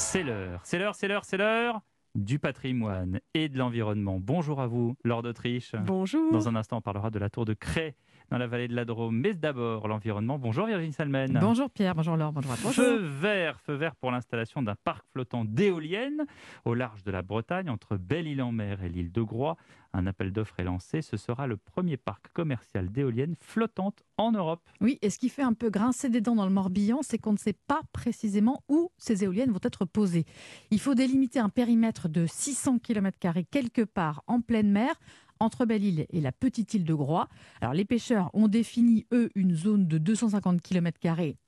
C'est l'heure, c'est l'heure, c'est l'heure, c'est l'heure du patrimoine et de l'environnement. Bonjour à vous, Lord d'Autriche. Bonjour. Dans un instant, on parlera de la tour de Cray dans la vallée de la Drôme. Mais d'abord, l'environnement. Bonjour Virginie Salmen. Bonjour Pierre, bonjour Laure, bonjour à tous. Feu vert, feu vert pour l'installation d'un parc flottant d'éoliennes au large de la Bretagne, entre Belle-Île-en-Mer et l'île de Groix. Un appel d'offres est lancé. Ce sera le premier parc commercial d'éoliennes flottantes en Europe. Oui, et ce qui fait un peu grincer des dents dans le Morbihan, c'est qu'on ne sait pas précisément où ces éoliennes vont être posées. Il faut délimiter un périmètre de 600 km quelque part en pleine mer entre Belle-Île et la petite île de Groix. Alors les pêcheurs ont défini, eux, une zone de 250 km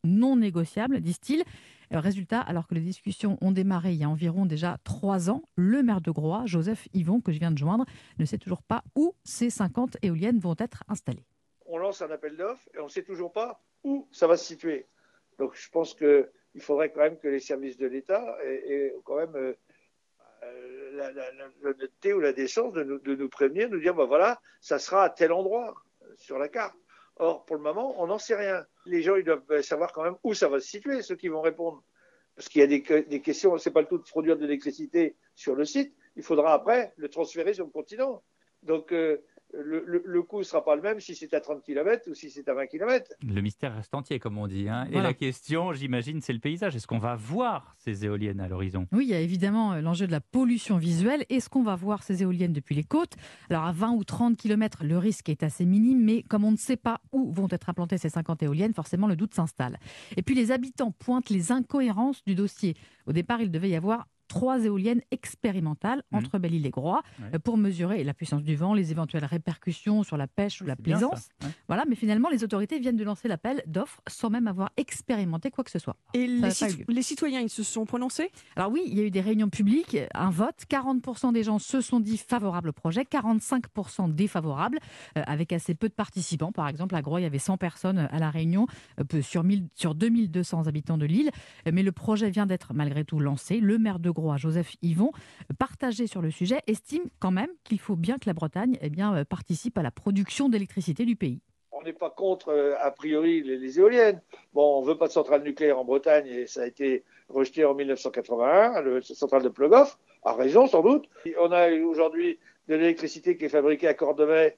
non négociable, disent-ils. Résultat, alors que les discussions ont démarré il y a environ déjà trois ans, le maire de Groix, Joseph Yvon, que je viens de joindre, ne sait toujours pas où ces 50 éoliennes vont être installées. On lance un appel d'offres et on ne sait toujours pas où ça va se situer. Donc je pense qu'il faudrait quand même que les services de l'État aient, quand même euh, l'honnêteté ou la décence de nous, de nous prévenir, de nous dire, ben voilà, ça sera à tel endroit sur la carte. Or, pour le moment, on n'en sait rien. Les gens, ils doivent savoir quand même où ça va se situer, ceux qui vont répondre. Parce qu'il y a des, des questions, c'est pas le tout de produire de l'électricité sur le site, il faudra après le transférer sur le continent. Donc, euh, le, coût ne sera pas le même si c'est à 30 km ou si c'est à 20 km. Le mystère reste entier, comme on dit. Hein. Et la question, j'imagine, c'est le paysage. Est-ce qu'on va voir ces éoliennes à l'horizon? Oui, il y a évidemment euh, l'enjeu de la pollution visuelle. Est-ce qu'on va voir ces éoliennes depuis les côtes? Alors, à 20 ou 30 km, le risque est assez minime, mais comme on ne sait pas où vont être implantées ces 50 éoliennes, forcément, le doute s'installe. Et puis, les habitants pointent les incohérences du dossier. Au départ, il devait y avoir trois éoliennes expérimentales mmh. entre Belle-Île et Groix euh, pour mesurer la puissance du vent, les éventuelles répercussions sur la pêche ou la plaisance. Voilà, mais finalement, les autorités viennent de lancer l'appel d'offres sans même avoir expérimenté quoi que ce soit. Et les, citoyens, ils se sont prononcés? Alors oui, il y a eu des réunions publiques, un vote. 40% des gens se sont dit favorables au projet, 45% défavorables, euh, avec assez peu de participants. Par exemple, à Groix, il y avait 100 personnes à la réunion euh, sur, 1000, sur 2200 habitants de l'île. Mais le projet vient d'être malgré tout lancé. Le maire de Groix Joseph Yvon, partagé sur le sujet, estime quand même qu'il faut bien que la Bretagne eh bien, euh, participe à la production d'électricité du pays. On n'est pas contre, euh, a priori, les, éoliennes. Bon, on ne veut pas de centrale nucléaire en Bretagne et ça a été rejeté en 1981, la centrale de Plogoff, a raison sans doute. On a aujourd'hui de l'électricité qui est fabriquée à Cordemais,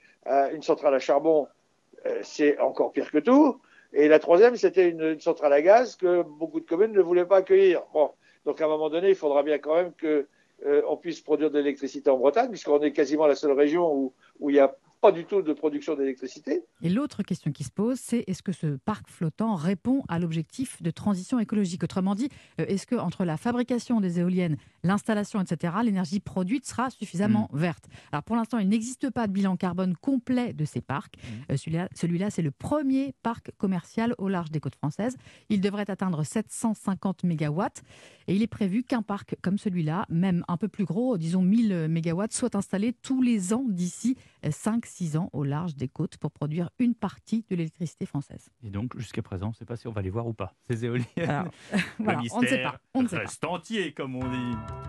une centrale à charbon, euh, c'est encore pire que tout. Et la troisième, c'était une, centrale à gaz que beaucoup de communes ne voulaient pas accueillir. Bon, donc à un moment donné, il faudra bien quand même qu'on euh, puisse produire de l'électricité en Bretagne, puisqu'on est quasiment la seule région où, où il y a pas du tout de production d'électricité. Et l'autre question qui se pose, c'est est-ce que ce parc flottant répond à l'objectif de transition écologique? Autrement dit, euh, est-ce que entre la fabrication des éoliennes, l'installation, etc., l'énergie produite sera suffisamment mm. verte? Alors pour l'instant, il n'existe pas de bilan carbone complet de ces parcs. Mm. Euh, celui-là, celui-là c'est le premier parc commercial au large des côtes françaises. Il devrait atteindre 750 mégawatts et il est prévu qu'un parc comme celui-là, même un peu plus gros, disons 1000 mégawatts, soit installé tous les ans d'ici 5 6 ans au large des côtes pour produire une partie de l'électricité française. Et donc, jusqu'à présent, on ne sait pas si on va les voir ou pas, ces éoliennes. on ne sait pas. On ne sait reste entier, comme on dit.